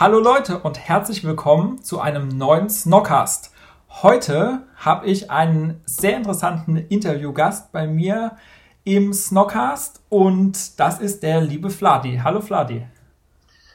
Hallo Leute und herzlich willkommen zu einem neuen Snockcast. Heute habe ich einen sehr interessanten Interviewgast bei mir im Snockcast und das ist der liebe Fladi. Hallo Fladi.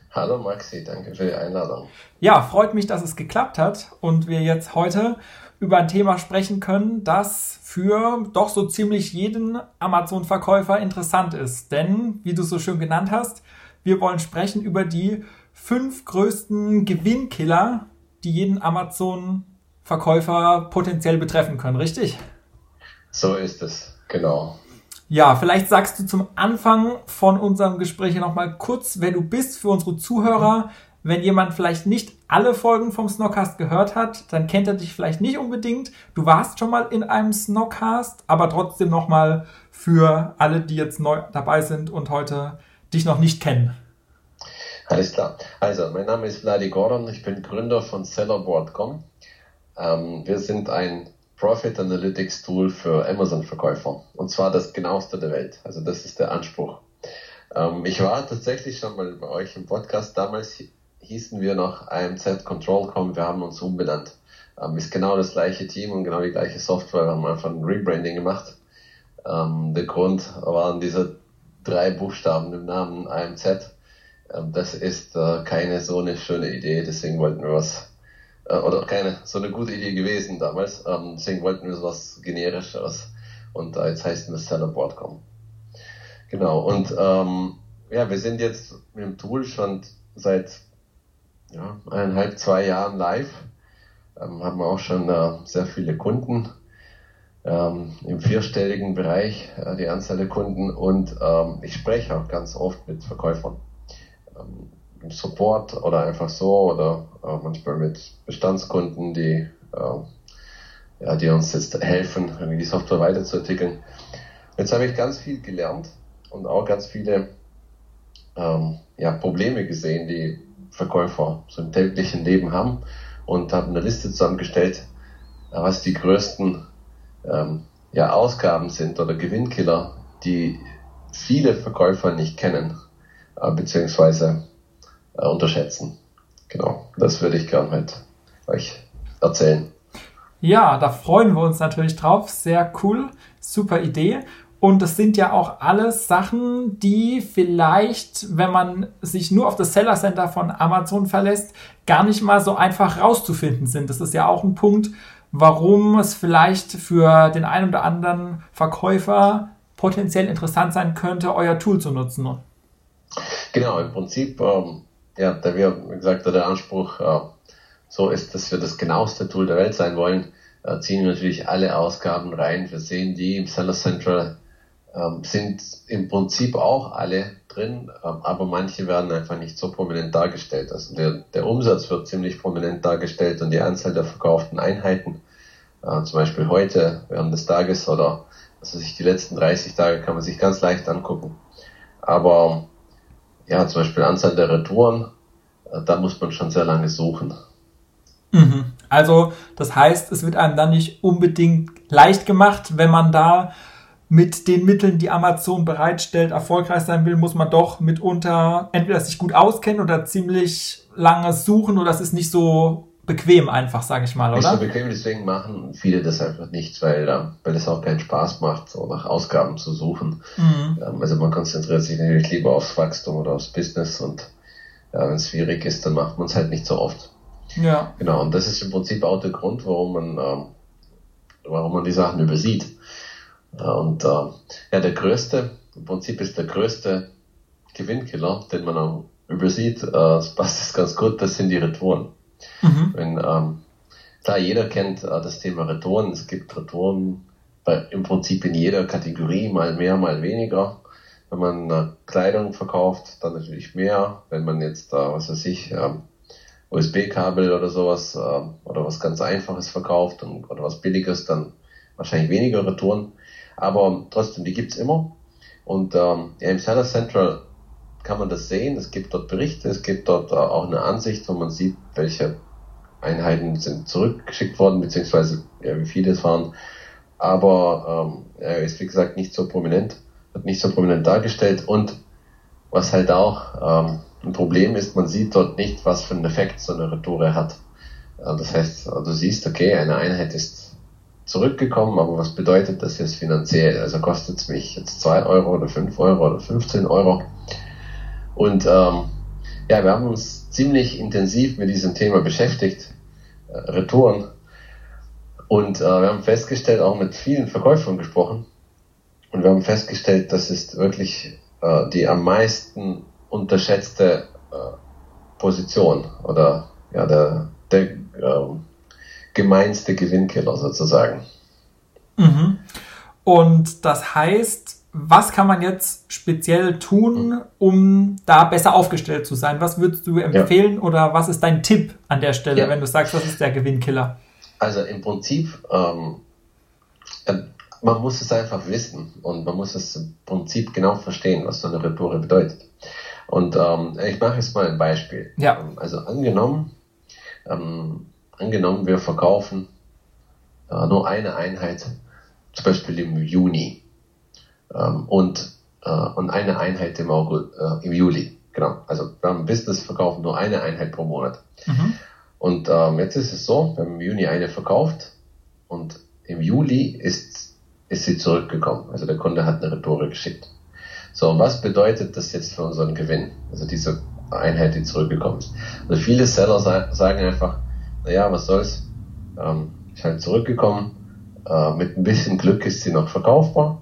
Hallo Maxi, danke für die Einladung. Ja, freut mich, dass es geklappt hat und wir jetzt heute über ein Thema sprechen können, das für doch so ziemlich jeden Amazon-Verkäufer interessant ist. Denn, wie du so schön genannt hast, wir wollen sprechen über die fünf größten Gewinnkiller, die jeden Amazon Verkäufer potenziell betreffen können, richtig? So ist es, genau. Ja, vielleicht sagst du zum Anfang von unserem Gespräch nochmal kurz, wer du bist für unsere Zuhörer. Wenn jemand vielleicht nicht alle Folgen vom Snockcast gehört hat, dann kennt er dich vielleicht nicht unbedingt. Du warst schon mal in einem Snockcast, aber trotzdem nochmal für alle, die jetzt neu dabei sind und heute dich noch nicht kennen. Alles klar. Also, mein Name ist Vladi Gordon, ich bin Gründer von Sellerboard.com. Ähm, wir sind ein Profit Analytics Tool für Amazon-Verkäufer. Und zwar das genaueste der Welt. Also das ist der Anspruch. Ähm, ich war tatsächlich schon mal bei euch im Podcast. Damals hießen wir noch AMZ Control.com. Wir haben uns umbenannt. Ähm, ist genau das gleiche Team und genau die gleiche Software. Wir haben einfach ein Rebranding gemacht. Ähm, der Grund waren diese drei Buchstaben im Namen AMZ. Ähm, das ist äh, keine so eine schöne Idee. Deswegen wollten wir was äh, oder keine so eine gute Idee gewesen damals. Ähm, deswegen wollten wir was Generisches und jetzt heißt es Sellerboard.com. Genau, und ähm, ja, wir sind jetzt mit dem Tool schon seit ja, eineinhalb, zwei Jahren live. Ähm, haben auch schon äh, sehr viele Kunden ähm, im vierstelligen Bereich, äh, die Anzahl der Kunden und ähm, ich spreche auch ganz oft mit Verkäufern. Ähm, Support oder einfach so oder äh, manchmal mit Bestandskunden, die, äh, ja, die uns jetzt helfen, die Software weiterzuentwickeln. Jetzt habe ich ganz viel gelernt und auch ganz viele ähm, ja, Probleme gesehen, die Verkäufer so im täglichen Leben haben und habe eine Liste zusammengestellt, äh, was die größten ähm, ja, Ausgaben sind oder Gewinnkiller, die viele Verkäufer nicht kennen, äh, beziehungsweise äh, unterschätzen. Genau, das würde ich gerne mit euch erzählen. Ja, da freuen wir uns natürlich drauf. Sehr cool, super Idee. Und das sind ja auch alles Sachen, die vielleicht, wenn man sich nur auf das Seller Center von Amazon verlässt, gar nicht mal so einfach rauszufinden sind. Das ist ja auch ein Punkt, warum es vielleicht für den einen oder anderen Verkäufer potenziell interessant sein könnte, euer Tool zu nutzen. Genau, im Prinzip ähm, ja, da wir, wie gesagt, der Anspruch äh, so ist, dass wir das genaueste Tool der Welt sein wollen, äh, ziehen wir natürlich alle Ausgaben rein. Wir sehen die im Seller Central, ähm, sind im Prinzip auch alle drin, ähm, aber manche werden einfach nicht so prominent dargestellt. Also der, der Umsatz wird ziemlich prominent dargestellt und die Anzahl der verkauften Einheiten, äh, zum Beispiel heute während des Tages oder also sich die letzten 30 Tage kann man sich ganz leicht angucken. Aber ja, zum Beispiel Anzahl der Retouren, äh, da muss man schon sehr lange suchen. Mhm. Also, das heißt, es wird einem dann nicht unbedingt leicht gemacht, wenn man da mit den Mitteln, die Amazon bereitstellt, erfolgreich sein will, muss man doch mitunter entweder sich gut auskennen oder ziemlich lange suchen oder es ist nicht so bequem einfach, sage ich mal, oder? Nicht so bequem, deswegen machen viele das einfach nicht, weil, weil es auch keinen Spaß macht, so nach Ausgaben zu suchen. Mhm. Ähm, also man konzentriert sich natürlich lieber aufs Wachstum oder aufs Business und ja, wenn es schwierig ist, dann macht man es halt nicht so oft. Ja. Genau, und das ist im Prinzip auch der Grund, warum man, ähm, warum man die Sachen übersieht. Und äh, ja, der größte, im Prinzip ist der größte Gewinnkiller, den man auch übersieht, äh, das passt das ganz gut, das sind die Retouren. Mhm. Wenn, ähm, klar, jeder kennt äh, das Thema Retouren. Es gibt Retouren bei, im Prinzip in jeder Kategorie, mal mehr, mal weniger. Wenn man äh, Kleidung verkauft, dann natürlich mehr. Wenn man jetzt, äh, was weiß ich, ähm, USB-Kabel oder sowas äh, oder was ganz Einfaches verkauft und, oder was Billiges, dann wahrscheinlich weniger Retouren. Aber trotzdem, die gibt's immer. Und ähm, ja, im Seller Central kann man das sehen. Es gibt dort Berichte, es gibt dort äh, auch eine Ansicht, wo man sieht, welche Einheiten sind zurückgeschickt worden, beziehungsweise ja, wie viele es waren. Aber ähm, er ist wie gesagt nicht so prominent, wird nicht so prominent dargestellt. Und was halt auch ähm, ein Problem ist, man sieht dort nicht, was für einen Effekt so eine Retoure hat. Das heißt, du siehst, okay, eine Einheit ist zurückgekommen, aber was bedeutet das jetzt finanziell? Also kostet es mich jetzt zwei Euro oder fünf Euro oder 15 Euro? Und ähm, ja, wir haben uns ziemlich intensiv mit diesem Thema beschäftigt, äh, Retouren. Und äh, wir haben festgestellt, auch mit vielen Verkäufern gesprochen, und wir haben festgestellt, das ist wirklich äh, die am meisten unterschätzte äh, Position oder ja, der, der äh, gemeinste Gewinnkiller sozusagen. Mhm. Und das heißt, was kann man jetzt speziell tun, um da besser aufgestellt zu sein? Was würdest du empfehlen ja. oder was ist dein Tipp an der Stelle, ja. wenn du sagst, was ist der Gewinnkiller? Also im Prinzip, ähm, äh, man muss es einfach wissen und man muss es im Prinzip genau verstehen, was so eine Retoure bedeutet. Und ähm, ich mache jetzt mal ein Beispiel. Ja. Also angenommen, ähm, angenommen, wir verkaufen äh, nur eine Einheit, zum Beispiel im Juni ähm, und, äh, und eine Einheit im, August, äh, im Juli. Genau. Also wir haben Business verkaufen nur eine Einheit pro Monat. Mhm. Und ähm, jetzt ist es so, wir haben im Juni eine verkauft und im Juli ist, ist sie zurückgekommen. Also der Kunde hat eine Retoure geschickt. So, und was bedeutet das jetzt für unseren Gewinn? Also diese Einheit, die zurückgekommen ist. Also viele Seller sagen einfach, naja, was soll's, ähm, ist halt zurückgekommen, äh, mit ein bisschen Glück ist sie noch verkaufbar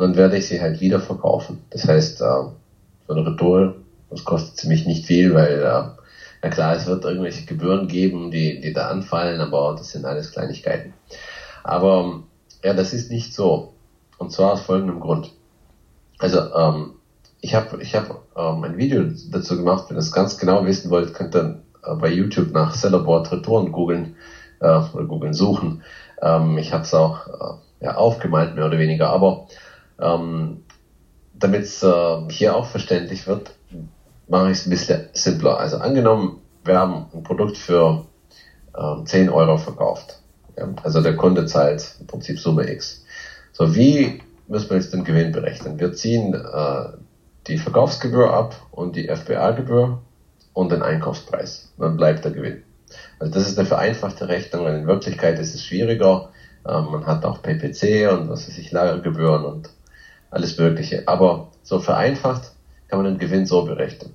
und dann werde ich sie halt wieder verkaufen. Das heißt, äh, so eine Retour, das kostet ziemlich nicht viel, weil, äh, ja klar, es wird irgendwelche Gebühren geben, die, die da anfallen, aber das sind alles Kleinigkeiten. Aber ja, das ist nicht so. Und zwar aus folgendem Grund. Also ähm, ich habe ich hab, ähm, ein Video dazu gemacht, wenn ihr es ganz genau wissen wollt, könnt ihr äh, bei YouTube nach Sellerboard Retouren googeln äh, oder googeln suchen. Ähm, ich habe es auch äh, ja, aufgemalt, mehr oder weniger, aber ähm, damit es äh, hier auch verständlich wird, mache ich es ein bisschen simpler. Also angenommen, wir haben ein Produkt für ähm, 10 Euro verkauft. Ja, also der Kunde zahlt im Prinzip Summe X. So, wie müssen wir jetzt den Gewinn berechnen. Wir ziehen äh, die Verkaufsgebühr ab und die FBA-Gebühr und den Einkaufspreis. Dann bleibt der Gewinn. Also das ist eine vereinfachte Rechnung, in Wirklichkeit ist es schwieriger. Ähm, man hat auch PPC und was weiß ich, Lagergebühren und alles Mögliche. Aber so vereinfacht kann man den Gewinn so berechnen.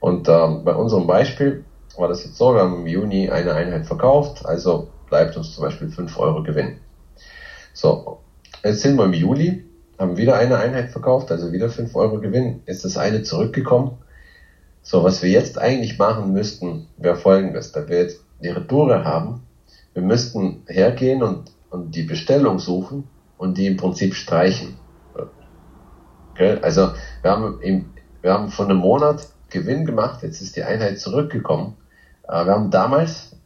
Und ähm, bei unserem Beispiel war das jetzt so, wir haben im Juni eine Einheit verkauft, also bleibt uns zum Beispiel 5 Euro Gewinn. So, Jetzt sind wir im Juli, haben wieder eine Einheit verkauft, also wieder 5 Euro Gewinn. Ist das eine zurückgekommen? So, was wir jetzt eigentlich machen müssten, wäre folgendes, da wir jetzt die Retoure haben, wir müssten hergehen und, und die Bestellung suchen und die im Prinzip streichen. Okay? Also wir haben, im, wir haben von einem Monat Gewinn gemacht, jetzt ist die Einheit zurückgekommen. Äh, wir haben damals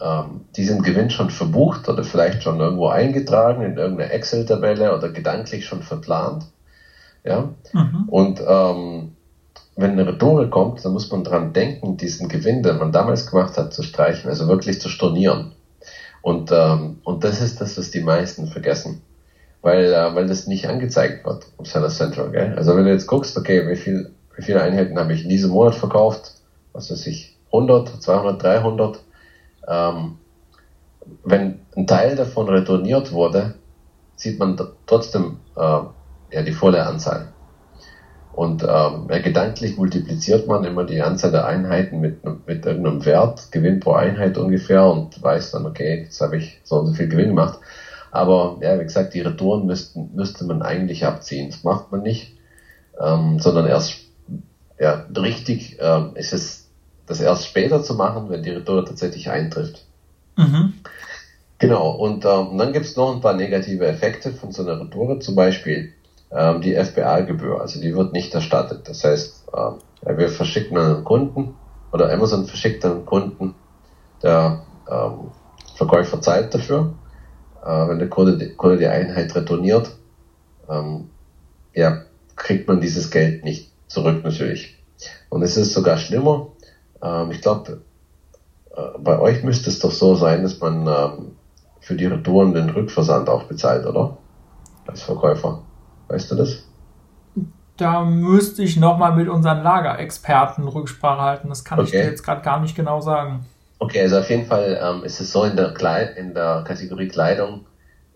ähm, diesen Gewinn schon verbucht oder vielleicht schon irgendwo eingetragen in irgendeine Excel-Tabelle oder gedanklich schon verplant. Ja? Mhm. Und ähm, wenn eine Retoure kommt, dann muss man dran denken, diesen Gewinn, den man damals gemacht hat, zu streichen, also wirklich zu stornieren. Und, ähm, und das ist das, was die meisten vergessen. Weil, äh, weil das nicht angezeigt wird im Seller Central. Gell? Also wenn du jetzt guckst, okay, wie, viel, wie viele Einheiten habe ich in diesem Monat verkauft, was weiß ich, 100, 200, 300, ähm, wenn ein Teil davon retourniert wurde, sieht man trotzdem äh, ja, die volle Anzahl. Und ähm, gedanklich multipliziert man immer die Anzahl der Einheiten mit, mit irgendeinem Wert, Gewinn pro Einheit ungefähr und weiß dann, okay, jetzt habe ich so und so viel Gewinn gemacht. Aber ja, wie gesagt, die Retouren müssten, müsste man eigentlich abziehen. Das macht man nicht, ähm, sondern erst ja, richtig ähm, ist es das erst später zu machen, wenn die Retour tatsächlich eintrifft. Mhm. Genau, und ähm, dann gibt es noch ein paar negative Effekte von so einer Retour. Zum Beispiel, ähm, die FBA-Gebühr. Also die wird nicht erstattet. Das heißt, ähm, wir verschicken einen Kunden oder Amazon verschickt einen Kunden, der ähm, Verkäufer zahlt dafür. Äh, wenn der Kunde die, Kunde die Einheit retourniert, ähm, ja, kriegt man dieses Geld nicht zurück natürlich. Und es ist sogar schlimmer. Ähm, ich glaube, äh, bei euch müsste es doch so sein, dass man ähm, für die Retouren den Rückversand auch bezahlt, oder? Als Verkäufer. Weißt du das? Da müsste ich nochmal mit unseren Lagerexperten Rücksprache halten. Das kann okay. ich dir jetzt gerade gar nicht genau sagen. Okay, also auf jeden Fall ähm, ist es so, in der, Kleid in der Kategorie Kleidung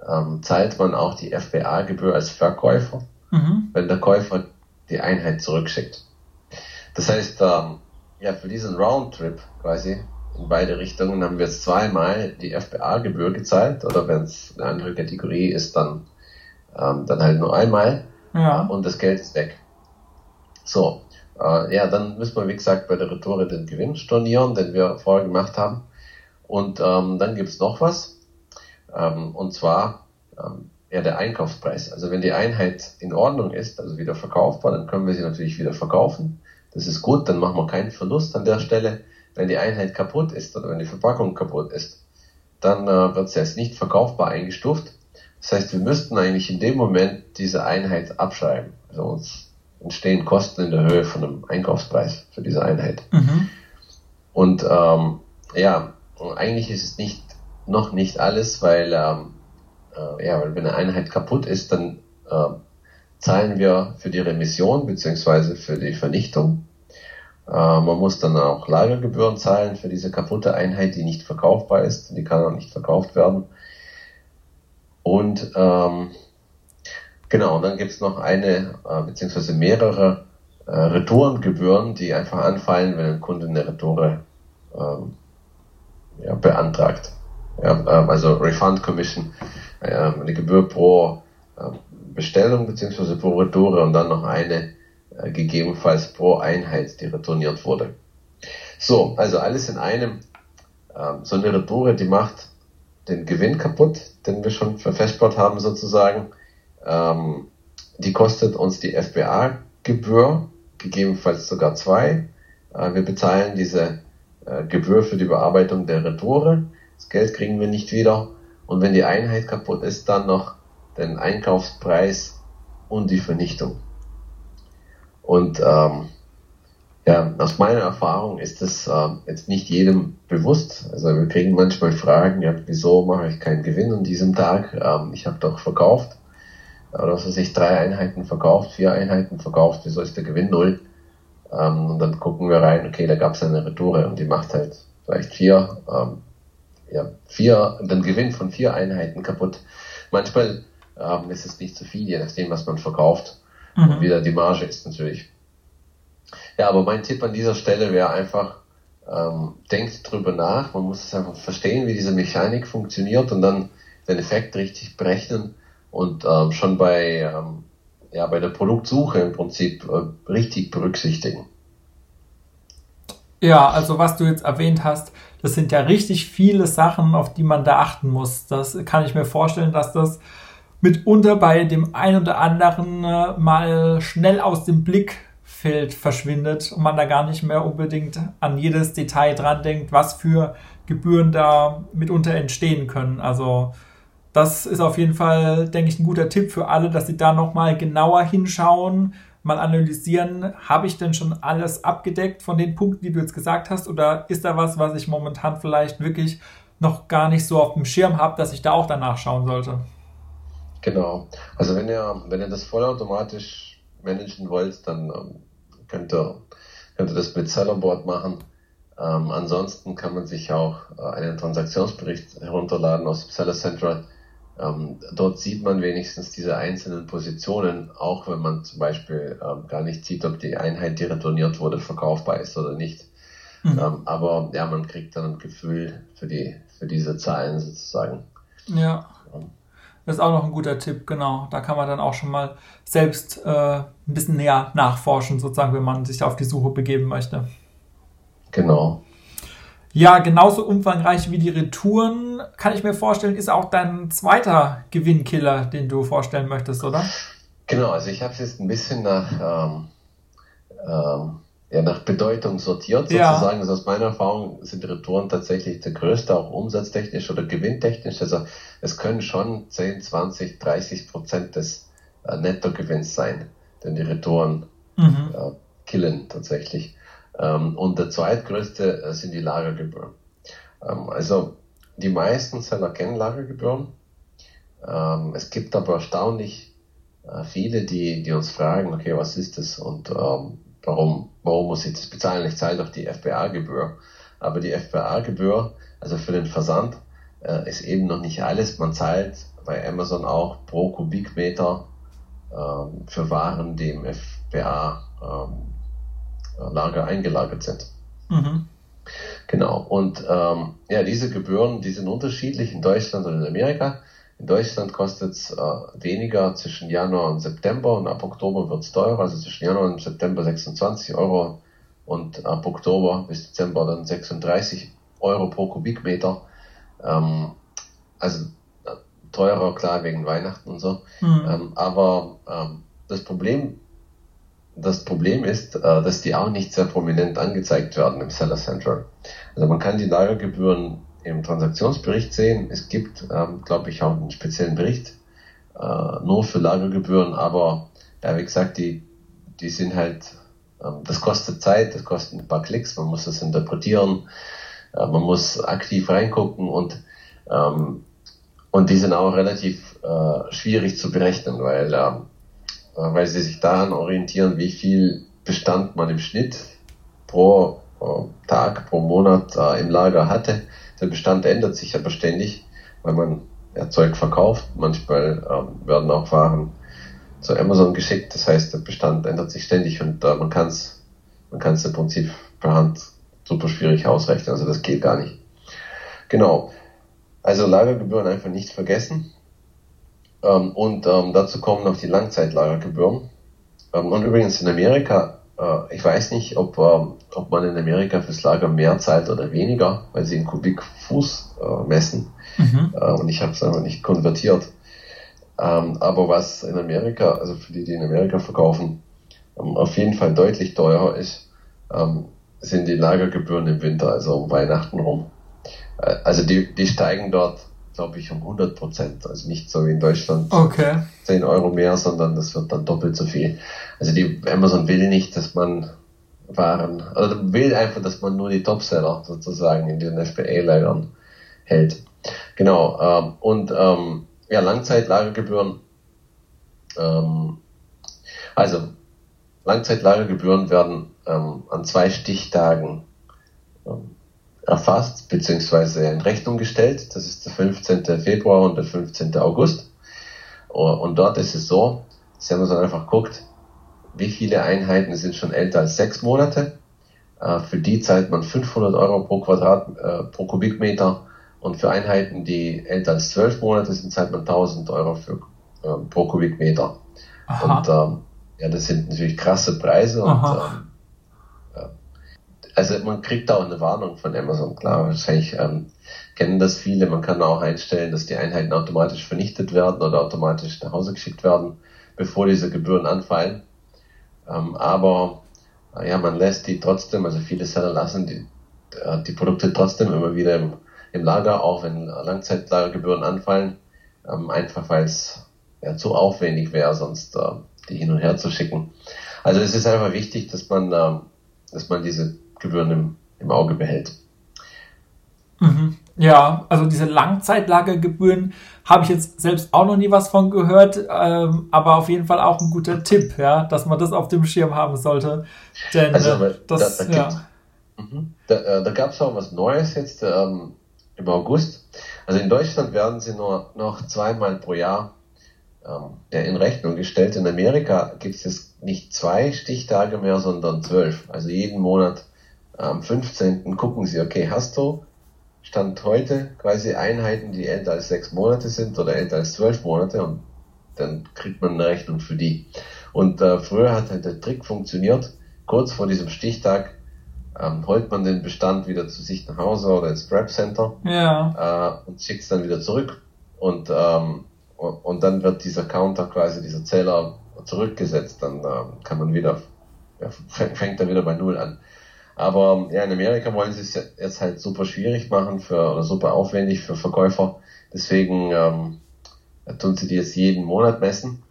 ähm, zahlt man auch die FBA-Gebühr als Verkäufer, mhm. wenn der Käufer die Einheit zurückschickt. Das heißt, ähm, ja, für diesen Roundtrip quasi in beide Richtungen haben wir jetzt zweimal die FBA-Gebühr gezahlt oder wenn es eine andere Kategorie ist, dann, ähm, dann halt nur einmal ja. und das Geld ist weg. So, äh, ja, dann müssen wir, wie gesagt, bei der Retoure den Gewinn stornieren, den wir vorher gemacht haben. Und ähm, dann gibt's noch was, ähm, und zwar ähm, ja, der Einkaufspreis. Also wenn die Einheit in Ordnung ist, also wieder verkaufbar, dann können wir sie natürlich wieder verkaufen. Das ist gut, dann machen wir keinen Verlust an der Stelle. Wenn die Einheit kaputt ist oder wenn die Verpackung kaputt ist, dann äh, wird sie als nicht verkaufbar eingestuft. Das heißt, wir müssten eigentlich in dem Moment diese Einheit abschreiben. Also uns entstehen Kosten in der Höhe von einem Einkaufspreis für diese Einheit. Mhm. Und ähm, ja, eigentlich ist es nicht noch nicht alles, weil ähm, äh, ja, weil wenn eine Einheit kaputt ist, dann äh, zahlen wir für die Remission beziehungsweise für die Vernichtung. Äh, man muss dann auch Lagergebühren zahlen für diese kaputte Einheit, die nicht verkaufbar ist. Die kann auch nicht verkauft werden. Und ähm, genau, und dann gibt's noch eine äh, beziehungsweise mehrere äh, Retourengebühren, die einfach anfallen, wenn ein Kunde eine Retoure ähm, ja, beantragt. Ja, ähm, also Refund Commission, ähm, eine Gebühr pro ähm, Bestellung beziehungsweise pro Retoure und dann noch eine äh, gegebenenfalls pro Einheit, die retourniert wurde. So, also alles in einem. so eine Retoure, die macht den Gewinn kaputt, den wir schon verfestbart haben sozusagen. Die kostet uns die FBA-Gebühr, gegebenenfalls sogar zwei. Äh, wir bezahlen diese äh, Gebühr für die Bearbeitung der Retoure. Das Geld kriegen wir nicht wieder. Und wenn die Einheit kaputt ist, dann noch den Einkaufspreis und die Vernichtung. Und ähm, ja, aus meiner Erfahrung ist das äh, jetzt nicht jedem bewusst. Also wir kriegen manchmal Fragen, ja, wieso mache ich keinen Gewinn an diesem Tag? Ähm, ich habe doch verkauft. Oder was weiß ich, drei Einheiten verkauft, vier Einheiten verkauft, wieso ist der Gewinn null? Ähm, und dann gucken wir rein, okay, da gab es eine Retoure und die macht halt vielleicht vier. Ähm, ja, vier, den Gewinn von vier Einheiten kaputt. Manchmal ähm, ist es nicht zu viel, je nachdem, was man verkauft. Mhm. Und wieder die Marge ist natürlich. Ja, aber mein Tipp an dieser Stelle wäre einfach, ähm, denkt drüber nach. Man muss es einfach verstehen, wie diese Mechanik funktioniert und dann den Effekt richtig berechnen und ähm, schon bei, ähm, ja, bei der Produktsuche im Prinzip äh, richtig berücksichtigen. Ja, also was du jetzt erwähnt hast, das sind ja richtig viele Sachen, auf die man da achten muss. Das kann ich mir vorstellen, dass das mitunter bei dem einen oder anderen äh, mal schnell aus dem Blickfeld verschwindet und man da gar nicht mehr unbedingt an jedes Detail dran denkt, was für Gebühren da mitunter entstehen können. Also das ist auf jeden Fall, denke ich, ein guter Tipp für alle, dass sie da nochmal genauer hinschauen mal analysieren, habe ich denn schon alles abgedeckt von den Punkten, die du jetzt gesagt hast, oder ist da was, was ich momentan vielleicht wirklich noch gar nicht so auf dem Schirm habe, dass ich da auch danach schauen sollte? Genau. Also wenn ihr, wenn ihr das vollautomatisch managen wollt, dann ähm, könnt, ihr, könnt ihr das mit Sellerboard machen. Ähm, ansonsten kann man sich auch äh, einen Transaktionsbericht herunterladen aus Seller Central ähm, dort sieht man wenigstens diese einzelnen Positionen, auch wenn man zum Beispiel ähm, gar nicht sieht, ob die Einheit, die retourniert wurde, verkaufbar ist oder nicht. Mhm. Ähm, aber ja, man kriegt dann ein Gefühl für die für diese Zahlen sozusagen. Ja. Das ist auch noch ein guter Tipp, genau. Da kann man dann auch schon mal selbst äh, ein bisschen näher nachforschen, sozusagen, wenn man sich auf die Suche begeben möchte. Genau. Ja, genauso umfangreich wie die Retouren, kann ich mir vorstellen, ist auch dein zweiter Gewinnkiller, den du vorstellen möchtest, oder? Genau, also ich habe es jetzt ein bisschen nach, ähm, ähm, ja, nach Bedeutung sortiert, sozusagen. Ja. Also aus meiner Erfahrung sind Retouren tatsächlich der größte, auch umsatztechnisch oder gewinntechnisch. Also es können schon 10, 20, 30 Prozent des äh, Nettogewinns sein, denn die Retouren mhm. äh, killen tatsächlich. Ähm, und der zweitgrößte äh, sind die Lagergebühren. Ähm, also die meisten Seller kennen Lagergebühren. Ähm, es gibt aber erstaunlich äh, viele, die, die uns fragen, okay, was ist das und warum, warum muss ich das bezahlen? Ich zahle doch die FBA-Gebühr. Aber die FBA-Gebühr, also für den Versand, äh, ist eben noch nicht alles. Man zahlt bei Amazon auch pro Kubikmeter für Waren, die im FBA-Lager ähm, eingelagert sind. Mhm. Genau. Und ähm, ja, diese Gebühren, die sind unterschiedlich in Deutschland und in Amerika. In Deutschland kostet es äh, weniger zwischen Januar und September und ab Oktober wird es teurer. Also zwischen Januar und September 26 Euro und ab Oktober bis Dezember dann 36 Euro pro Kubikmeter. Ähm, also äh, teurer, klar, wegen Weihnachten und so. Mhm. Ähm, aber ähm, das Problem das Problem ist, äh, dass die auch nicht sehr prominent angezeigt werden im Seller Central. Also man kann die Lagergebühren im Transaktionsbericht sehen. Es gibt, ähm, glaube ich, auch einen speziellen Bericht äh, nur für Lagergebühren, aber ja, wie gesagt, die, die sind halt, ähm, das kostet Zeit, das kostet ein paar Klicks, man muss das interpretieren, äh, man muss aktiv reingucken und ähm, und die sind auch relativ äh, schwierig zu berechnen, weil ähm, äh, weil sie sich daran orientieren, wie viel Bestand man im Schnitt pro äh, Tag, pro Monat äh, im Lager hatte. Der Bestand ändert sich aber ständig, weil man ja, Zeug verkauft. Manchmal ähm, werden auch Waren zu Amazon geschickt. Das heißt, der Bestand ändert sich ständig und äh, man kann es man kann's im Prinzip per Hand super schwierig ausrechnen. Also das geht gar nicht. Genau. Also Lagergebühren einfach nicht vergessen. Ähm, und ähm, dazu kommen noch die Langzeitlagergebühren. Ähm, und übrigens in Amerika, äh, ich weiß nicht, ob, ähm, ob man in Amerika fürs Lager mehr zahlt oder weniger, weil sie in Kubikfuß äh, messen. Mhm. Äh, und ich habe es einfach nicht konvertiert. Ähm, aber was in Amerika, also für die, die in Amerika verkaufen, ähm, auf jeden Fall deutlich teurer ist, sind die Lagergebühren im Winter, also um Weihnachten rum. Äh, also die, die steigen dort glaube ich, um 100 Prozent. Also nicht so wie in Deutschland okay. 10 Euro mehr, sondern das wird dann doppelt so viel. Also die Amazon will nicht, dass man Waren, oder will einfach, dass man nur die Topseller sozusagen in den FBA-Lagern hält. Genau. Ähm, und ähm, ja, Langzeitlagergebühren. Ähm, also Langzeitlagergebühren werden ähm, an zwei Stichtagen ähm, erfasst bzw. in Rechnung gestellt. Das ist der 15. Februar und der 15. August. Und dort ist es so, dass man so einfach guckt, wie viele Einheiten sind schon älter als sechs Monate. Äh, für die zahlt man 500 Euro pro Quadrat, äh, pro Kubikmeter. Und für Einheiten, die älter als zwölf Monate sind, zahlt man 1000 Euro für, äh, pro Kubikmeter. Aha. Und ähm, ja, das sind natürlich krasse Preise. Und ähm, also man kriegt da auch eine Warnung von Amazon, klar, wahrscheinlich ähm, kennen das viele. Man kann auch einstellen, dass die Einheiten automatisch vernichtet werden oder automatisch nach Hause geschickt werden, bevor diese Gebühren anfallen. Ähm, aber äh, ja, man lässt die trotzdem, also viele Seller lassen die, äh, die Produkte trotzdem immer wieder im, im Lager, auch wenn Langzeitlagergebühren anfallen, ähm, einfach weil es ja, zu aufwendig wäre, sonst äh, die hin und her zu schicken. Also es ist einfach wichtig, dass man, äh, dass man diese Gebühren im, im Auge behält. Mhm. Ja, also diese Langzeitlagergebühren habe ich jetzt selbst auch noch nie was von gehört, ähm, aber auf jeden Fall auch ein guter Tipp, ja, dass man das auf dem Schirm haben sollte. Denn also, äh, das, da, da ja. Mhm. Da, äh, da gab es auch was Neues jetzt ähm, im August. Also in Deutschland werden sie nur noch zweimal pro Jahr ähm, in Rechnung gestellt. In Amerika gibt es jetzt nicht zwei Stichtage mehr, sondern zwölf. Also jeden Monat am 15. gucken sie, okay, hast du Stand heute quasi Einheiten, die älter als sechs Monate sind oder älter als zwölf Monate und dann kriegt man eine Rechnung für die. Und äh, früher hat halt der Trick funktioniert, kurz vor diesem Stichtag ähm, holt man den Bestand wieder zu sich nach Hause oder ins Scrap Center ja. äh, und schickt es dann wieder zurück und, ähm, und, und dann wird dieser Counter quasi, dieser Zähler zurückgesetzt, dann äh, kann man wieder, ja, fängt er wieder bei Null an. Aber ja, in Amerika wollen sie es jetzt halt super schwierig machen für oder super aufwendig für Verkäufer. Deswegen ähm, tun sie die jetzt jeden Monat messen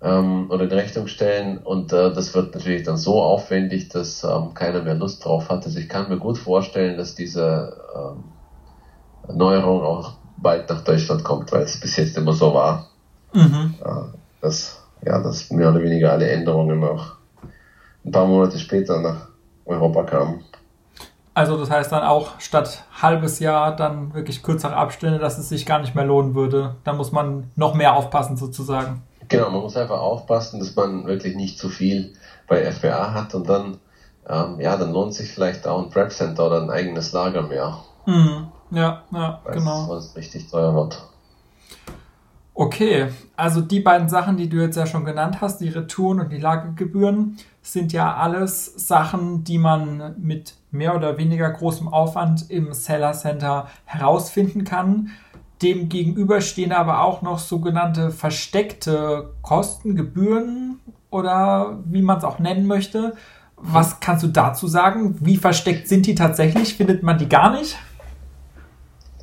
ähm, oder in Rechnung stellen und äh, das wird natürlich dann so aufwendig, dass ähm, keiner mehr Lust drauf hat. Also ich kann mir gut vorstellen, dass diese ähm, Neuerung auch bald nach Deutschland kommt, weil es bis jetzt immer so war, mhm. äh, dass ja, dass mehr oder weniger alle Änderungen auch ein paar Monate später nach Europa kam. Also das heißt dann auch statt halbes Jahr dann wirklich kürzere Abstände, dass es sich gar nicht mehr lohnen würde. Da muss man noch mehr aufpassen sozusagen. Genau, man muss einfach aufpassen, dass man wirklich nicht zu viel bei FBA hat und dann, ähm, ja, dann lohnt sich vielleicht auch ein Prep Center oder ein eigenes Lager mehr. Mhm. Ja, ja, genau. Weil es richtig teuer wird. Okay, also die beiden Sachen, die du jetzt ja schon genannt hast, die Retouren und die Lagergebühren, sind ja alles Sachen, die man mit mehr oder weniger großem Aufwand im Seller Center herausfinden kann. Dem gegenüber stehen aber auch noch sogenannte versteckte Kosten, Gebühren oder wie man es auch nennen möchte. Was kannst du dazu sagen? Wie versteckt sind die tatsächlich? Findet man die gar nicht?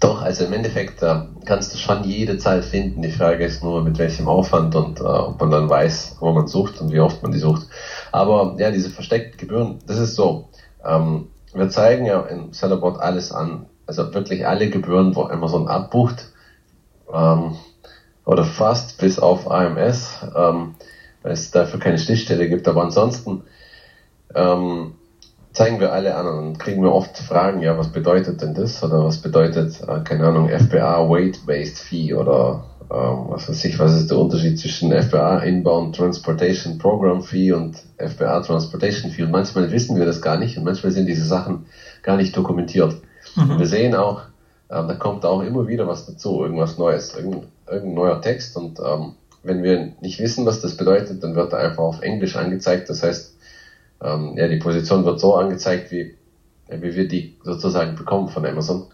Doch, also im Endeffekt äh, kannst du schon jede Zeit finden. Die Frage ist nur, mit welchem Aufwand und äh, ob man dann weiß, wo man sucht und wie oft man die sucht. Aber ja, diese versteckten Gebühren, das ist so. Ähm, wir zeigen ja in Sellerboard alles an. Also wirklich alle Gebühren, wo Amazon abbucht. Ähm, oder fast bis auf AMS, ähm, weil es dafür keine Schnittstelle gibt. Aber ansonsten ähm, zeigen wir alle an und kriegen wir oft Fragen, ja, was bedeutet denn das? Oder was bedeutet, äh, keine Ahnung, FBA Weight-Based Fee oder ähm, was weiß ich, was ist der Unterschied zwischen FBA Inbound Transportation Program Fee und FBA Transportation Fee? Und manchmal wissen wir das gar nicht und manchmal sind diese Sachen gar nicht dokumentiert. Mhm. Und wir sehen auch, ähm, da kommt auch immer wieder was dazu, irgendwas Neues, irgendein, irgendein neuer Text und ähm, wenn wir nicht wissen, was das bedeutet, dann wird er einfach auf Englisch angezeigt. Das heißt, ähm, ja, die Position wird so angezeigt, wie, wie wir die sozusagen bekommen von Amazon.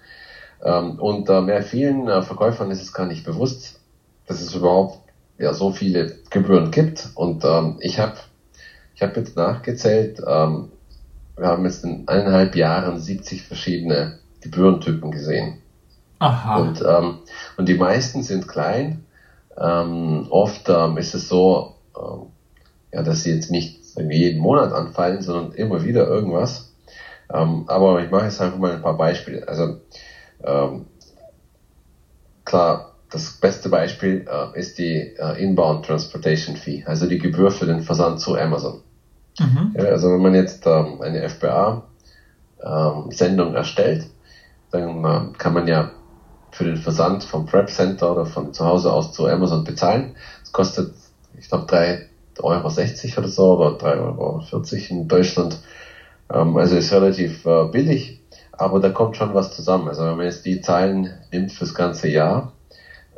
Ähm, und äh, mehr vielen äh, Verkäufern ist es gar nicht bewusst, dass es überhaupt ja so viele Gebühren gibt. Und ähm, ich habe ich hab jetzt nachgezählt, ähm, wir haben jetzt in eineinhalb Jahren 70 verschiedene Gebührentypen gesehen. Aha. Und, ähm, und die meisten sind klein. Ähm, oft ähm, ist es so, ähm, ja, dass sie jetzt nicht jeden Monat anfallen, sondern immer wieder irgendwas. Ähm, aber ich mache jetzt einfach mal ein paar Beispiele. Also ähm, klar, das beste Beispiel äh, ist die äh, Inbound Transportation Fee, also die Gebühr für den Versand zu Amazon. Mhm. Ja, also wenn man jetzt ähm, eine FBA-Sendung ähm, erstellt, dann äh, kann man ja für den Versand vom Prep Center oder von zu Hause aus zu Amazon bezahlen. Das kostet, ich glaube, drei, Euro 60 oder so oder 3,40 Euro in Deutschland. Ähm, also ist relativ äh, billig, aber da kommt schon was zusammen. Also wenn man jetzt die Zahlen nimmt fürs ganze Jahr,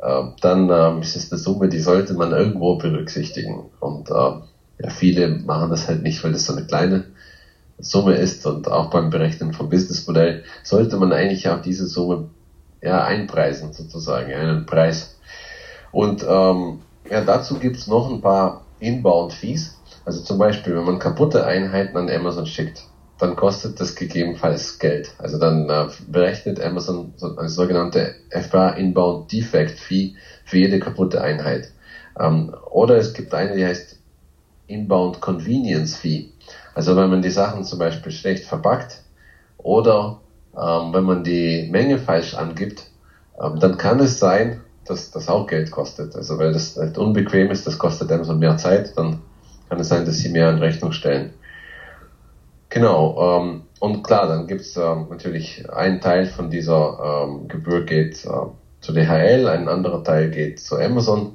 dann ähm, ist es eine Summe, die sollte man irgendwo berücksichtigen. Und äh, ja, viele machen das halt nicht, weil das so eine kleine Summe ist und auch beim Berechnen vom Businessmodell sollte man eigentlich auch diese Summe ja, einpreisen, sozusagen, einen Preis. Und ähm, ja, dazu gibt's noch ein paar Inbound Fees. Also zum Beispiel, wenn man kaputte Einheiten an Amazon schickt, dann kostet das gegebenenfalls Geld. Also dann äh, berechnet Amazon so eine sogenannte FBA Inbound Defect Fee für jede kaputte Einheit. Ähm, oder es gibt eine, die heißt Inbound Convenience Fee. Also wenn man die Sachen zum Beispiel schlecht verpackt oder ähm, wenn man die Menge falsch angibt, ähm, dann kann es sein, dass das auch Geld kostet. Also weil das halt unbequem ist, das kostet so mehr Zeit, dann kann es sein, dass sie mehr in Rechnung stellen. Genau, ähm, und klar, dann gibt's ähm, natürlich ein Teil von dieser ähm, Gebühr geht äh, zu DHL, ein anderer Teil geht zu Amazon.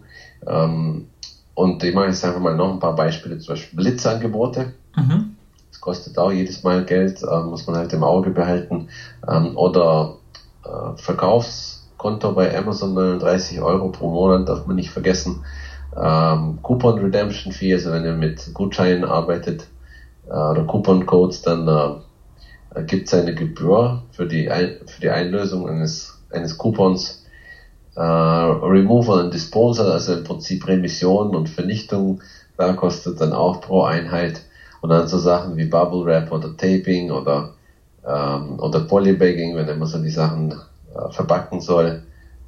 Ähm, und ich mache jetzt einfach mal noch ein paar Beispiele, zum Beispiel Blitzangebote. Mhm. Das kostet auch jedes Mal Geld, äh, muss man halt im Auge behalten. Ähm, oder äh, Verkaufs Konto bei Amazon 39 Euro pro Monat, darf man nicht vergessen. Ähm, Coupon Redemption Fee, also wenn ihr mit Gutscheinen arbeitet oder Coupon Codes, dann äh, gibt es eine Gebühr für die, Ein für die Einlösung eines, eines Coupons. äh, Removal and Disposal, also im Prinzip Remission und Vernichtung, da kostet dann auch pro Einheit. Und dann so Sachen wie Bubble Wrap oder Taping oder, ähm, oder Polybagging, wenn man so die Sachen äh, verpacken soll.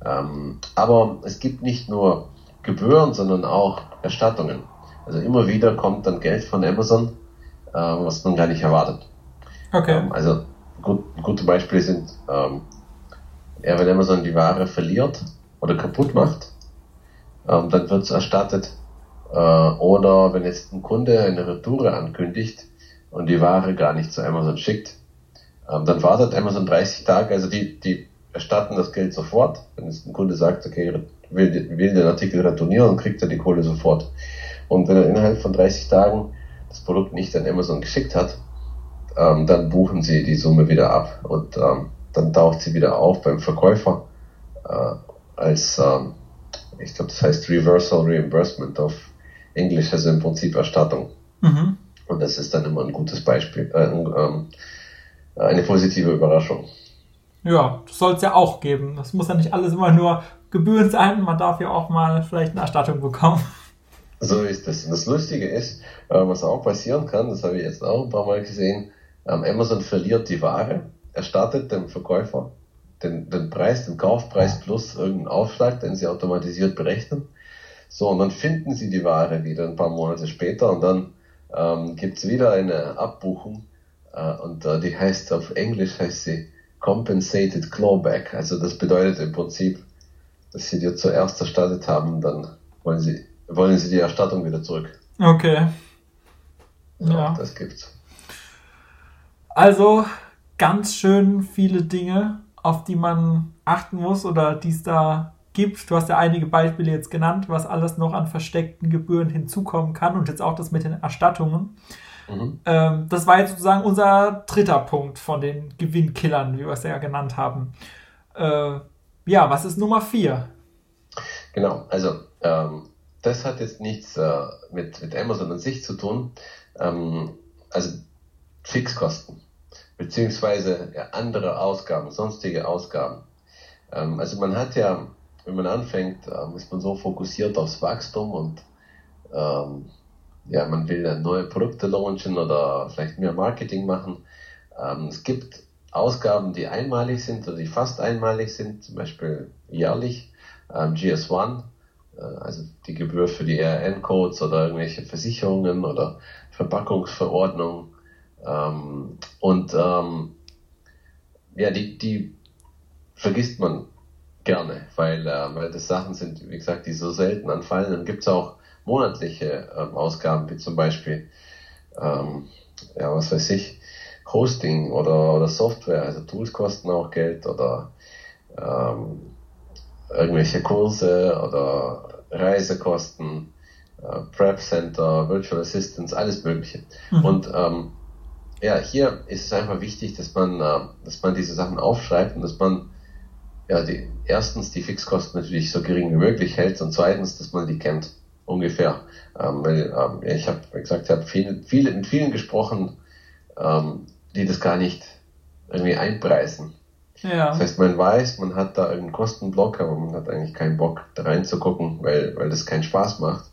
Ähm, aber es gibt nicht nur Gebühren, sondern auch Erstattungen. Also immer wieder kommt dann Geld von Amazon, äh, was man gar nicht erwartet. Okay. Ähm, also gut, gute Beispiele sind, ähm, ja, wenn Amazon die Ware verliert oder kaputt macht, ähm, dann wird es erstattet. Äh, oder wenn jetzt ein Kunde eine Retoure ankündigt und die Ware gar nicht zu Amazon schickt, ähm, dann wartet Amazon 30 Tage, also die, die erstatten das Geld sofort. Wenn jetzt ein Kunde sagt, okay, will, will den Artikel retournieren, kriegt er die Kohle sofort. Und wenn er innerhalb von 30 Tagen das Produkt nicht an Amazon geschickt hat, ähm, dann buchen sie die Summe wieder ab und ähm, dann taucht sie wieder auf beim Verkäufer äh, als, ähm, ich glaube, das heißt Reversal Reimbursement auf Englisch, also im Prinzip Erstattung. Mhm. Und das ist dann immer ein gutes Beispiel, äh, ähm, eine positive Überraschung. Ja, das soll es ja auch geben. Das muss ja nicht alles immer nur Gebühren sein, man darf ja auch mal vielleicht eine Erstattung bekommen. So ist es. Und das Lustige ist, äh, was auch passieren kann, das habe ich jetzt auch ein paar Mal gesehen, ähm, Amazon verliert die Ware, erstattet dem Verkäufer den, den Preis, den Kaufpreis plus irgendeinen Aufschlag, den sie automatisiert berechnen. So, und dann finden sie die Ware wieder ein paar Monate später und dann ähm, gibt es wieder eine Abbuchung äh, und äh, die heißt auf Englisch heißt sie Compensated Clawback. Also das bedeutet im Prinzip, dass sie dir zuerst erstattet haben, dann wollen sie, wollen sie die Erstattung wieder zurück. Okay. Ja, ja. das gibt's. Also ganz schön viele Dinge, auf die man achten muss oder die es da gibt. Du hast ja einige Beispiele jetzt genannt, was alles noch an versteckten Gebühren hinzukommen kann und jetzt auch das mit den Erstattungen. Mhm. Ähm, das war jetzt sozusagen unser dritter Punkt von den Gewinnkillern, wie wir es ja genannt haben. Äh, ja, was ist Nummer vier? Genau, also ähm, das hat jetzt nichts äh, mit, mit Amazon an sich zu tun. Ähm, also Fixkosten beziehungsweise ja, andere Ausgaben, sonstige Ausgaben. Ähm, also man hat ja, wenn man anfängt, ähm, ist man so fokussiert aufs Wachstum und ähm, ja, man will neue Produkte launchen oder vielleicht mehr Marketing machen. Ähm, es gibt Ausgaben, die einmalig sind oder die fast einmalig sind, zum Beispiel jährlich, ähm, GS1, äh, also die Gebühr für die RN-Codes oder irgendwelche Versicherungen oder Verpackungsverordnungen ähm, und ähm, ja, die, die vergisst man gerne, weil, äh, weil das Sachen sind, wie gesagt, die so selten anfallen. Dann gibt es auch monatliche ähm, Ausgaben, wie zum Beispiel, ähm, ja, was weiß ich, Hosting oder, oder Software, also Tools kosten auch Geld oder ähm, irgendwelche Kurse oder Reisekosten, äh, Prep Center, Virtual Assistants, alles Mögliche. Mhm. Und ähm, ja, hier ist es einfach wichtig, dass man, äh, dass man diese Sachen aufschreibt und dass man ja, die, erstens die Fixkosten natürlich so gering wie möglich hält und zweitens, dass man die kennt, ungefähr. Ähm, weil ähm, ich habe, wie gesagt, ich habe viele, viele, mit vielen gesprochen, ähm, die das gar nicht irgendwie einpreisen. Ja. Das heißt, man weiß, man hat da irgendeinen Kostenblock, aber man hat eigentlich keinen Bock, da reinzugucken, weil, weil das keinen Spaß macht.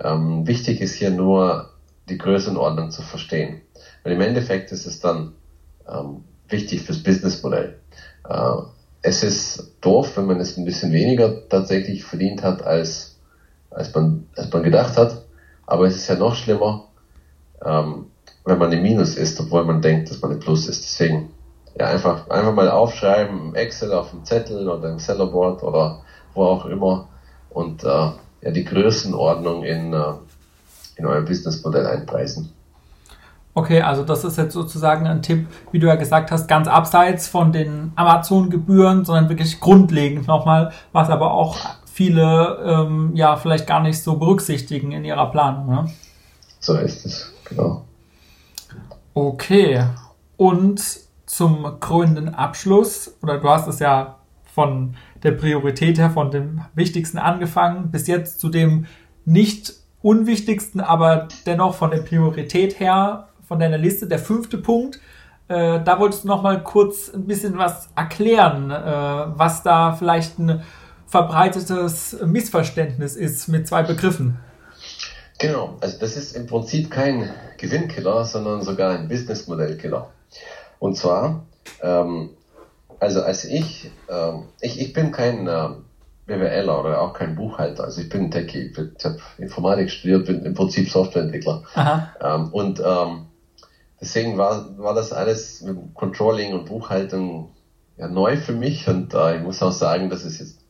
Ähm, wichtig ist hier nur, die Größenordnung zu verstehen. Weil im Endeffekt ist es dann ähm, wichtig fürs Businessmodell. Äh, es ist doof, wenn man es ein bisschen weniger tatsächlich verdient hat, als, als, man, als man gedacht hat. Aber es ist ja noch schlimmer, ähm, wenn man im Minus ist, obwohl man denkt, dass man im Plus ist. Deswegen ja, einfach, einfach mal aufschreiben, im Excel auf dem Zettel oder im Sellerboard oder wo auch immer und äh, ja, die Größenordnung in, äh, in euer Businessmodell einpreisen. Okay, also das ist jetzt sozusagen ein Tipp, wie du ja gesagt hast, ganz abseits von den Amazon-Gebühren, sondern wirklich grundlegend nochmal, was aber auch viele ähm, ja vielleicht gar nicht so berücksichtigen in ihrer Planung. Ne? So ist es, genau. Okay, und zum krönenden Abschluss, oder du hast es ja von der Priorität her, von dem Wichtigsten angefangen, bis jetzt zu dem nicht unwichtigsten, aber dennoch von der Priorität her von deiner Liste, der fünfte Punkt. Äh, da wolltest du noch mal kurz ein bisschen was erklären, äh, was da vielleicht ein verbreitetes Missverständnis ist mit zwei Begriffen. Genau, also das ist im Prinzip kein Gewinnkiller, sondern sogar ein Businessmodellkiller. Und zwar, ähm, also als ich, ähm, ich, ich bin kein äh, BWLer oder auch kein Buchhalter, also ich bin Techie, ich habe Informatik studiert, bin im Prinzip Softwareentwickler. Ähm, und ähm, deswegen war, war das alles mit Controlling und Buchhaltung ja, neu für mich und äh, ich muss auch sagen, das ist jetzt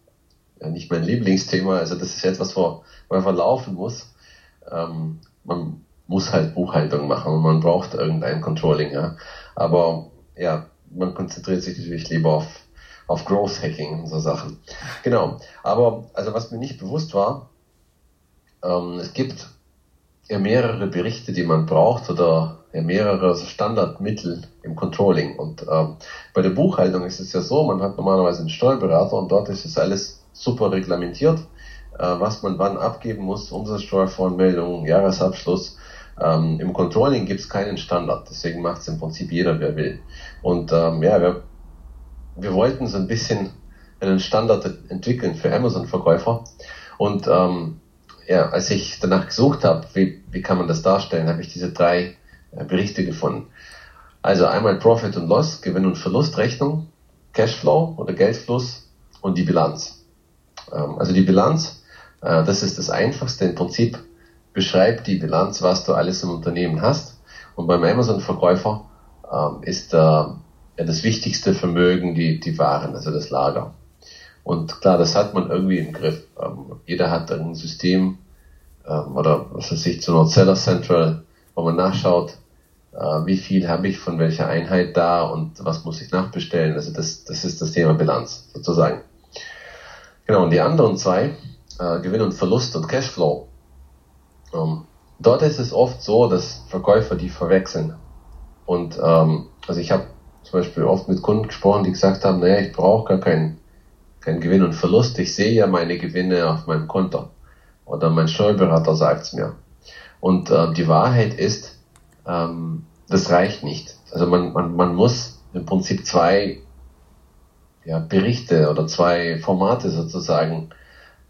ja, nicht mein Lieblingsthema, also das ist etwas, wo man verlaufen muss. Ähm, man muss halt Buchhaltung machen und man braucht irgendein Controlling, ja. Aber ja, man konzentriert sich natürlich lieber auf, auf Growth Hacking und so Sachen. Genau. Aber also was mir nicht bewusst war, ähm, es gibt ja mehrere Berichte, die man braucht oder ja mehrere Standardmittel im Controlling. Und ähm, bei der Buchhaltung ist es ja so, man hat normalerweise einen Steuerberater und dort ist es alles super reglementiert, äh, was man wann abgeben muss, Umsatzsteuervoranmeldung, Jahresabschluss. Ähm, Im Controlling gibt es keinen Standard, deswegen macht es im Prinzip jeder, wer will. Und ähm, ja, wir, wir wollten so ein bisschen einen Standard entwickeln für Amazon-Verkäufer. Und ähm, ja, als ich danach gesucht habe, wie, wie kann man das darstellen, habe ich diese drei äh, Berichte gefunden. Also einmal Profit und Loss, Gewinn und Verlustrechnung, Cashflow oder Geldfluss und die Bilanz. Ähm, also die Bilanz, äh, das ist das Einfachste. Im Prinzip beschreibt die Bilanz, was du alles im Unternehmen hast. Und beim Amazon-Verkäufer ähm, ist ja, das wichtigste Vermögen die, die Waren, also das Lager. Und klar, das hat man irgendwie im Griff. Ähm, jeder hat ein System ähm, oder was weiß ich, zu Nord Seller Central, wo man nachschaut, äh, wie viel habe ich von welcher Einheit da und was muss ich nachbestellen. Also das, das ist das Thema Bilanz sozusagen. Genau, und die anderen zwei, äh, Gewinn und Verlust und Cashflow, ähm, dort ist es oft so, dass Verkäufer die verwechseln. Und ähm, also ich habe zum Beispiel oft mit Kunden gesprochen, die gesagt haben, naja, ich brauche gar keinen kein Gewinn und Verlust. Ich sehe ja meine Gewinne auf meinem Konto. Oder mein Steuerberater sagt es mir. Und äh, die Wahrheit ist, ähm, das reicht nicht. Also man, man, man muss im Prinzip zwei ja, Berichte oder zwei Formate sozusagen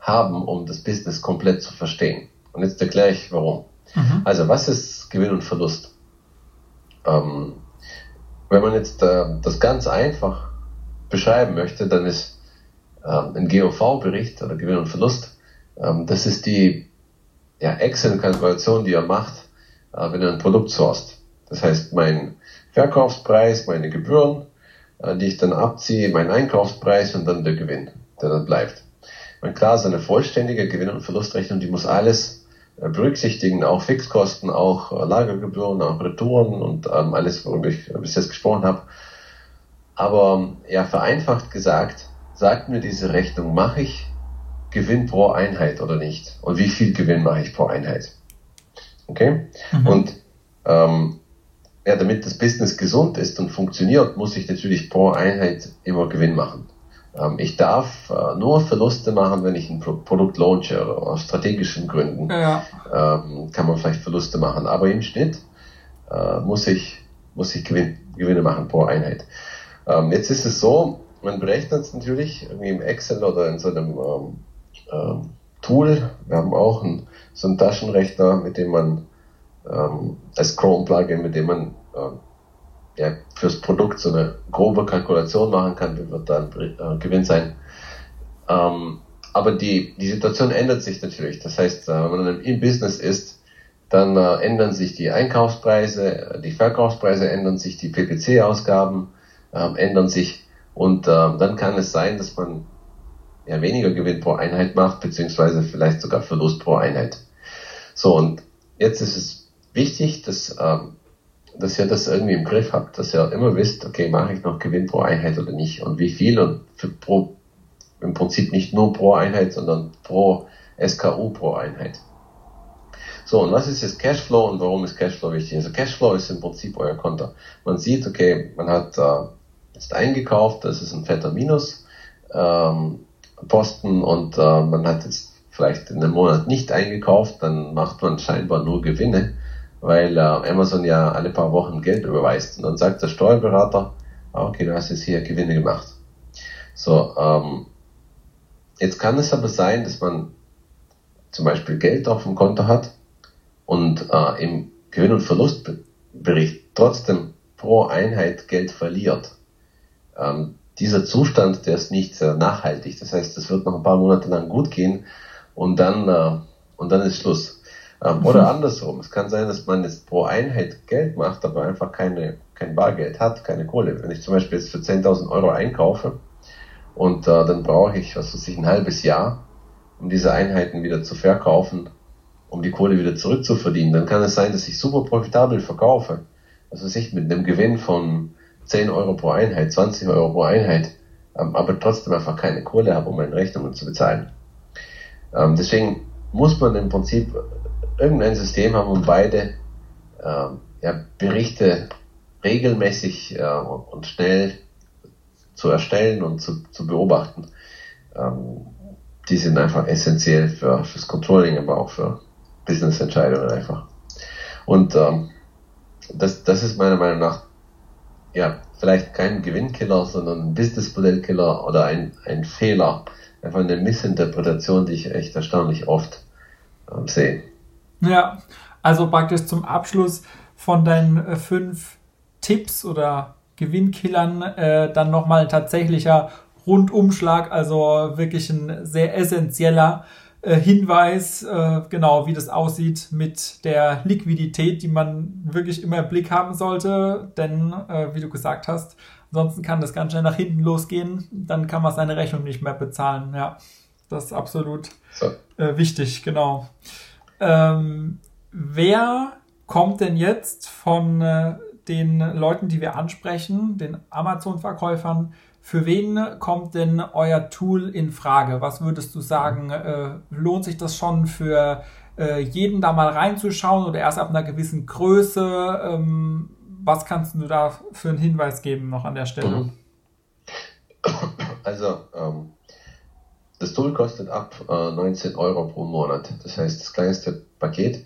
haben, um das Business komplett zu verstehen. Und jetzt erkläre ich warum. Mhm. Also was ist Gewinn und Verlust? Ähm, wenn man jetzt äh, das ganz einfach beschreiben möchte, dann ist ähm, ein GOV-Bericht oder Gewinn und Verlust. Ähm, das ist die ja, Excel-Kalkulation, die er macht, äh, wenn er ein Produkt sourced. Das heißt, mein Verkaufspreis, meine Gebühren, äh, die ich dann abziehe, mein Einkaufspreis und dann der Gewinn, der dann bleibt. Und klar, so eine vollständige Gewinn- und Verlustrechnung, die muss alles äh, berücksichtigen, auch Fixkosten, auch äh, Lagergebühren, auch Retouren und ähm, alles, worüber ich bis jetzt gesprochen habe. Aber ja, vereinfacht gesagt, sagt mir diese Rechnung, mache ich Gewinn pro Einheit oder nicht? Und wie viel Gewinn mache ich pro Einheit? Okay? Mhm. Und ähm, ja, damit das Business gesund ist und funktioniert, muss ich natürlich pro Einheit immer Gewinn machen. Ähm, ich darf äh, nur Verluste machen, wenn ich ein Pro Produkt launche aus strategischen Gründen ja. ähm, kann man vielleicht Verluste machen. Aber im Schnitt äh, muss ich, muss ich Gewinn, Gewinne machen pro Einheit. Ähm, jetzt ist es so, man berechnet es natürlich irgendwie im Excel oder in so einem Tool. Wir haben auch ein, so einen Taschenrechner, mit dem man ähm, als Chrome-Plugin, mit dem man ja, fürs Produkt so eine grobe Kalkulation machen kann, wie wird dann äh, Gewinn sein. Ähm, aber die, die Situation ändert sich natürlich. Das heißt, äh, wenn man im Business ist, dann äh, ändern sich die Einkaufspreise, die Verkaufspreise ändern sich, die PPC-Ausgaben äh, ändern sich und äh, dann kann es sein, dass man ja, weniger Gewinn pro Einheit macht, beziehungsweise vielleicht sogar Verlust pro Einheit. So, und jetzt ist es wichtig, dass, ähm, dass ihr das irgendwie im Griff habt, dass ihr immer wisst, okay, mache ich noch Gewinn pro Einheit oder nicht und wie viel und für pro, im Prinzip nicht nur pro Einheit, sondern pro SKU pro Einheit. So, und was ist jetzt Cashflow und warum ist Cashflow wichtig? Also Cashflow ist im Prinzip euer Konto. Man sieht, okay, man hat äh, ist eingekauft, das ist ein fetter Minus. Ähm, Posten und äh, man hat jetzt vielleicht in einem Monat nicht eingekauft, dann macht man scheinbar nur Gewinne, weil äh, Amazon ja alle paar Wochen Geld überweist. Und dann sagt der Steuerberater, ah, okay, du hast jetzt hier Gewinne gemacht. So, ähm, jetzt kann es aber sein, dass man zum Beispiel Geld auf dem Konto hat und äh, im Gewinn- und Verlustbericht trotzdem pro Einheit Geld verliert. Ähm, dieser Zustand, der ist nicht sehr nachhaltig. Das heißt, es wird noch ein paar Monate lang gut gehen und dann, äh, und dann ist Schluss. Ähm, oder mhm. andersrum. Es kann sein, dass man jetzt pro Einheit Geld macht, aber einfach keine, kein Bargeld hat, keine Kohle. Wenn ich zum Beispiel jetzt für 10.000 Euro einkaufe und äh, dann brauche ich, was weiß ich, ein halbes Jahr, um diese Einheiten wieder zu verkaufen, um die Kohle wieder zurückzuverdienen, dann kann es sein, dass ich super profitabel verkaufe. Also ich mit einem Gewinn von 10 Euro pro Einheit, 20 Euro pro Einheit, ähm, aber trotzdem einfach keine Kohle habe, um meine Rechnungen zu bezahlen. Ähm, deswegen muss man im Prinzip irgendein System haben, um beide ähm, ja, Berichte regelmäßig äh, und schnell zu erstellen und zu, zu beobachten. Ähm, die sind einfach essentiell für fürs Controlling, aber auch für Business-Entscheidungen einfach. Und ähm, das, das ist meiner Meinung nach ja vielleicht kein Gewinnkiller, sondern ein Business-Modell-Killer oder ein, ein Fehler, einfach eine Missinterpretation, die ich echt erstaunlich oft ähm, sehe. Ja, also praktisch zum Abschluss von deinen äh, fünf Tipps oder Gewinnkillern äh, dann nochmal tatsächlicher Rundumschlag, also wirklich ein sehr essentieller äh, Hinweis, äh, genau wie das aussieht mit der Liquidität, die man wirklich immer im Blick haben sollte, denn äh, wie du gesagt hast, ansonsten kann das ganz schnell nach hinten losgehen, dann kann man seine Rechnung nicht mehr bezahlen. Ja, das ist absolut äh, wichtig, genau. Ähm, wer kommt denn jetzt von äh, den Leuten, die wir ansprechen, den Amazon-Verkäufern, für wen kommt denn euer Tool in Frage? Was würdest du sagen? Äh, lohnt sich das schon für äh, jeden da mal reinzuschauen oder erst ab einer gewissen Größe? Ähm, was kannst du da für einen Hinweis geben noch an der Stelle? Also, ähm, das Tool kostet ab äh, 19 Euro pro Monat. Das heißt, das kleinste Paket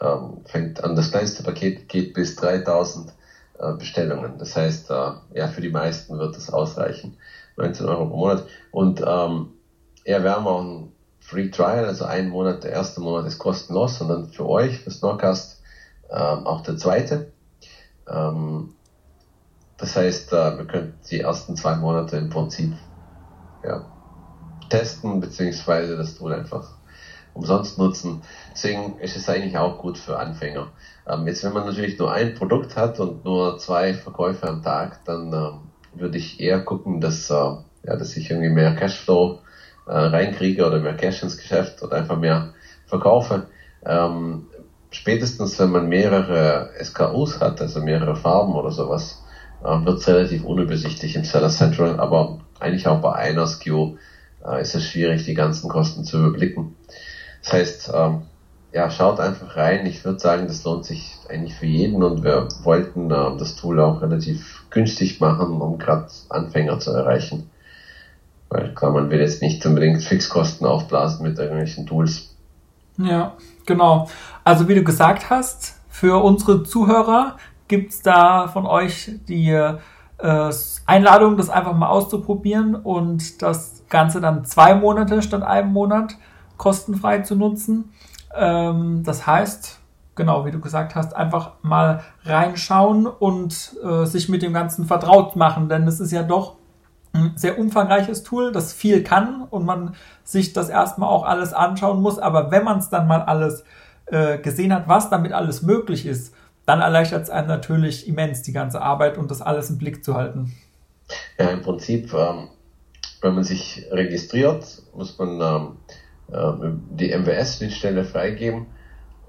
ähm, fängt an, das kleinste Paket geht bis 3000 äh, Bestellungen. Das heißt, äh, ja, für die meisten wird das ausreichen. 19 Euro pro Monat. Und ähm, ja, wir haben auch ein Free Trial, also ein Monat, der erste Monat ist kostenlos und dann für euch, für Snorcast, ähm, auch der zweite. Ähm, das heißt, äh, wir können die ersten zwei Monate im Prinzip ja, testen, beziehungsweise das Tool einfach umsonst nutzen. Deswegen ist es eigentlich auch gut für Anfänger. Ähm, jetzt, wenn man natürlich nur ein Produkt hat und nur zwei Verkäufe am Tag, dann ähm, würde ich eher gucken, dass, äh, ja, dass ich irgendwie mehr Cashflow äh, reinkriege oder mehr Cash ins Geschäft oder einfach mehr verkaufe. Ähm, spätestens, wenn man mehrere SKUs hat, also mehrere Farben oder sowas, äh, wird es relativ unübersichtlich im Seller Central, aber eigentlich auch bei einer SKU äh, ist es schwierig, die ganzen Kosten zu überblicken. Das heißt, ähm, ja, schaut einfach rein. Ich würde sagen, das lohnt sich eigentlich für jeden und wir wollten äh, das Tool auch relativ günstig machen, um gerade Anfänger zu erreichen. Weil klar, man will jetzt nicht unbedingt Fixkosten aufblasen mit irgendwelchen Tools. Ja, genau. Also wie du gesagt hast, für unsere Zuhörer gibt's da von euch die äh, Einladung, das einfach mal auszuprobieren und das Ganze dann zwei Monate statt einem Monat kostenfrei zu nutzen. Ähm, das heißt, genau wie du gesagt hast, einfach mal reinschauen und äh, sich mit dem Ganzen vertraut machen, denn es ist ja doch ein sehr umfangreiches Tool, das viel kann und man sich das erstmal auch alles anschauen muss. Aber wenn man es dann mal alles äh, gesehen hat, was damit alles möglich ist, dann erleichtert es einem natürlich immens die ganze Arbeit und das alles im Blick zu halten. Ja, im Prinzip, ähm, wenn man sich registriert, muss man ähm, ähm, die MWS-Schnittstelle freigeben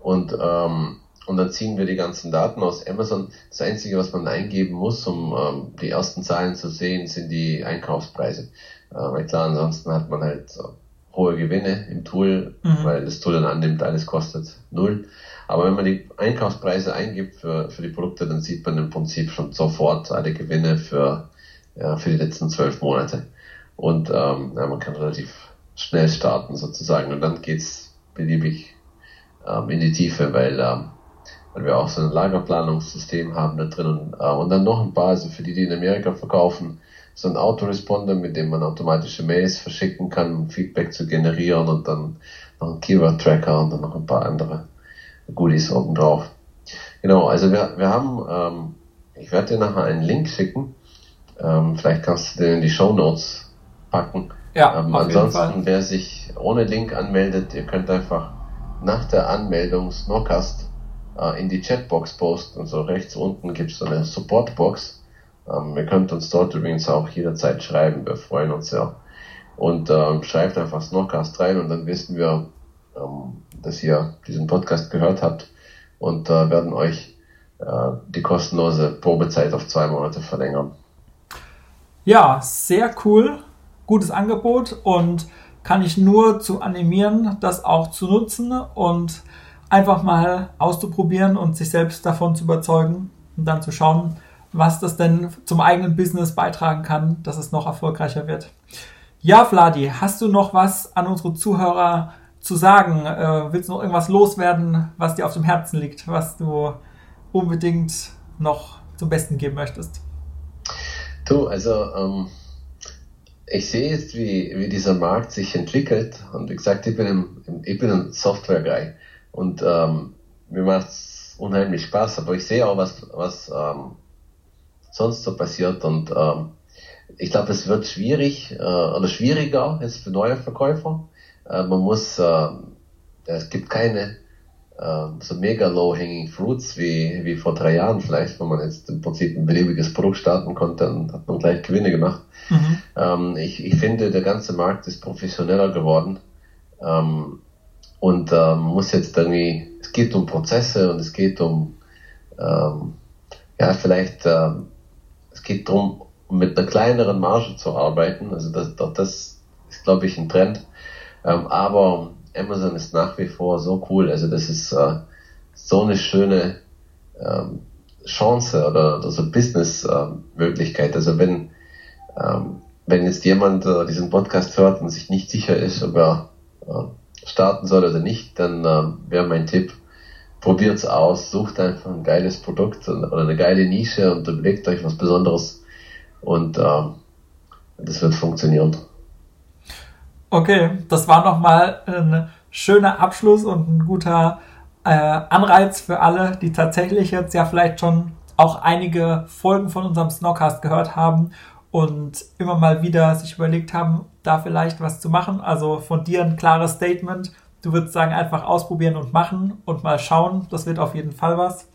und, ähm, und dann ziehen wir die ganzen Daten aus Amazon. Das Einzige, was man eingeben muss, um ähm, die ersten Zahlen zu sehen, sind die Einkaufspreise. Äh, weil klar, ansonsten hat man halt äh, hohe Gewinne im Tool, mhm. weil das Tool dann annimmt, alles kostet null. Aber wenn man die Einkaufspreise eingibt für, für die Produkte, dann sieht man im Prinzip schon sofort alle Gewinne für, ja, für die letzten zwölf Monate. Und ähm, ja, man kann relativ schnell starten sozusagen und dann geht's beliebig ähm, in die Tiefe, weil, ähm, weil wir auch so ein Lagerplanungssystem haben da drin und, äh, und dann noch ein paar, also für die, die in Amerika verkaufen, so ein Autoresponder, mit dem man automatische Mails verschicken kann, um Feedback zu generieren und dann noch ein Keyword-Tracker und dann noch ein paar andere Goodies oben drauf. Genau, also wir, wir haben, ähm, ich werde dir nachher einen Link schicken. Ähm, vielleicht kannst du den in die Show Notes packen. Ja, ähm, ansonsten, wer sich ohne Link anmeldet, ihr könnt einfach nach der Anmeldung Snorcast äh, in die Chatbox posten. Und so rechts unten gibt es so eine Supportbox. Ähm, ihr könnt uns dort übrigens auch jederzeit schreiben. Wir freuen uns sehr. Und ähm, schreibt einfach Snorcast rein und dann wissen wir, ähm, dass ihr diesen Podcast gehört habt und äh, werden euch äh, die kostenlose Probezeit auf zwei Monate verlängern. Ja, sehr cool. Gutes Angebot und kann ich nur zu animieren, das auch zu nutzen und einfach mal auszuprobieren und sich selbst davon zu überzeugen und dann zu schauen, was das denn zum eigenen Business beitragen kann, dass es noch erfolgreicher wird. Ja, Vladi, hast du noch was an unsere Zuhörer zu sagen? Äh, willst du noch irgendwas loswerden, was dir auf dem Herzen liegt, was du unbedingt noch zum Besten geben möchtest? Du, also ähm, ich sehe jetzt, wie, wie dieser Markt sich entwickelt und wie gesagt, ich bin, im, ich bin ein Software-Guy und ähm, mir macht es unheimlich Spaß, aber ich sehe auch, was, was ähm, sonst so passiert und ähm, ich glaube, es wird schwierig äh, oder schwieriger jetzt für neue Verkäufer. Äh, man muss, äh, es gibt keine äh, so mega low-hanging fruits wie, wie vor drei Jahren vielleicht, wo man jetzt im Prinzip ein beliebiges Produkt starten konnte, dann hat man gleich Gewinne gemacht. Mhm. Ähm, ich, ich finde, der ganze Markt ist professioneller geworden. Ähm, und ähm, muss jetzt irgendwie, es geht um Prozesse und es geht um, ähm, ja, vielleicht, ähm, es geht darum, mit einer kleineren Marge zu arbeiten. Also das, das ist, glaube ich, ein Trend. Ähm, aber Amazon ist nach wie vor so cool. Also das ist äh, so eine schöne ähm, Chance oder, oder so Business-Möglichkeit. Ähm, also wenn, ähm, wenn jetzt jemand äh, diesen Podcast hört und sich nicht sicher ist, ob er äh, starten soll oder nicht, dann äh, wäre mein Tipp, probiert's aus, sucht einfach ein geiles Produkt oder eine geile Nische und überlegt euch was Besonderes und äh, das wird funktionieren. Okay, das war nochmal ein schöner Abschluss und ein guter äh, Anreiz für alle, die tatsächlich jetzt ja vielleicht schon auch einige Folgen von unserem Snockcast gehört haben und immer mal wieder sich überlegt haben, da vielleicht was zu machen. Also von dir ein klares Statement. Du würdest sagen, einfach ausprobieren und machen und mal schauen. Das wird auf jeden Fall was.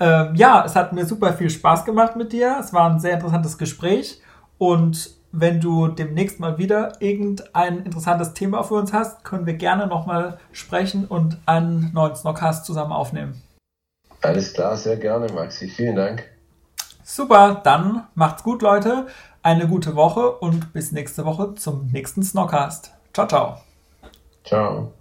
Ähm, ja, es hat mir super viel Spaß gemacht mit dir. Es war ein sehr interessantes Gespräch. Und wenn du demnächst mal wieder irgendein interessantes Thema für uns hast, können wir gerne nochmal sprechen und einen neuen Snockcast zusammen aufnehmen. Alles klar, sehr gerne, Maxi. Vielen Dank. Super, dann macht's gut, Leute. Eine gute Woche und bis nächste Woche zum nächsten Snockcast. Ciao, ciao. Ciao.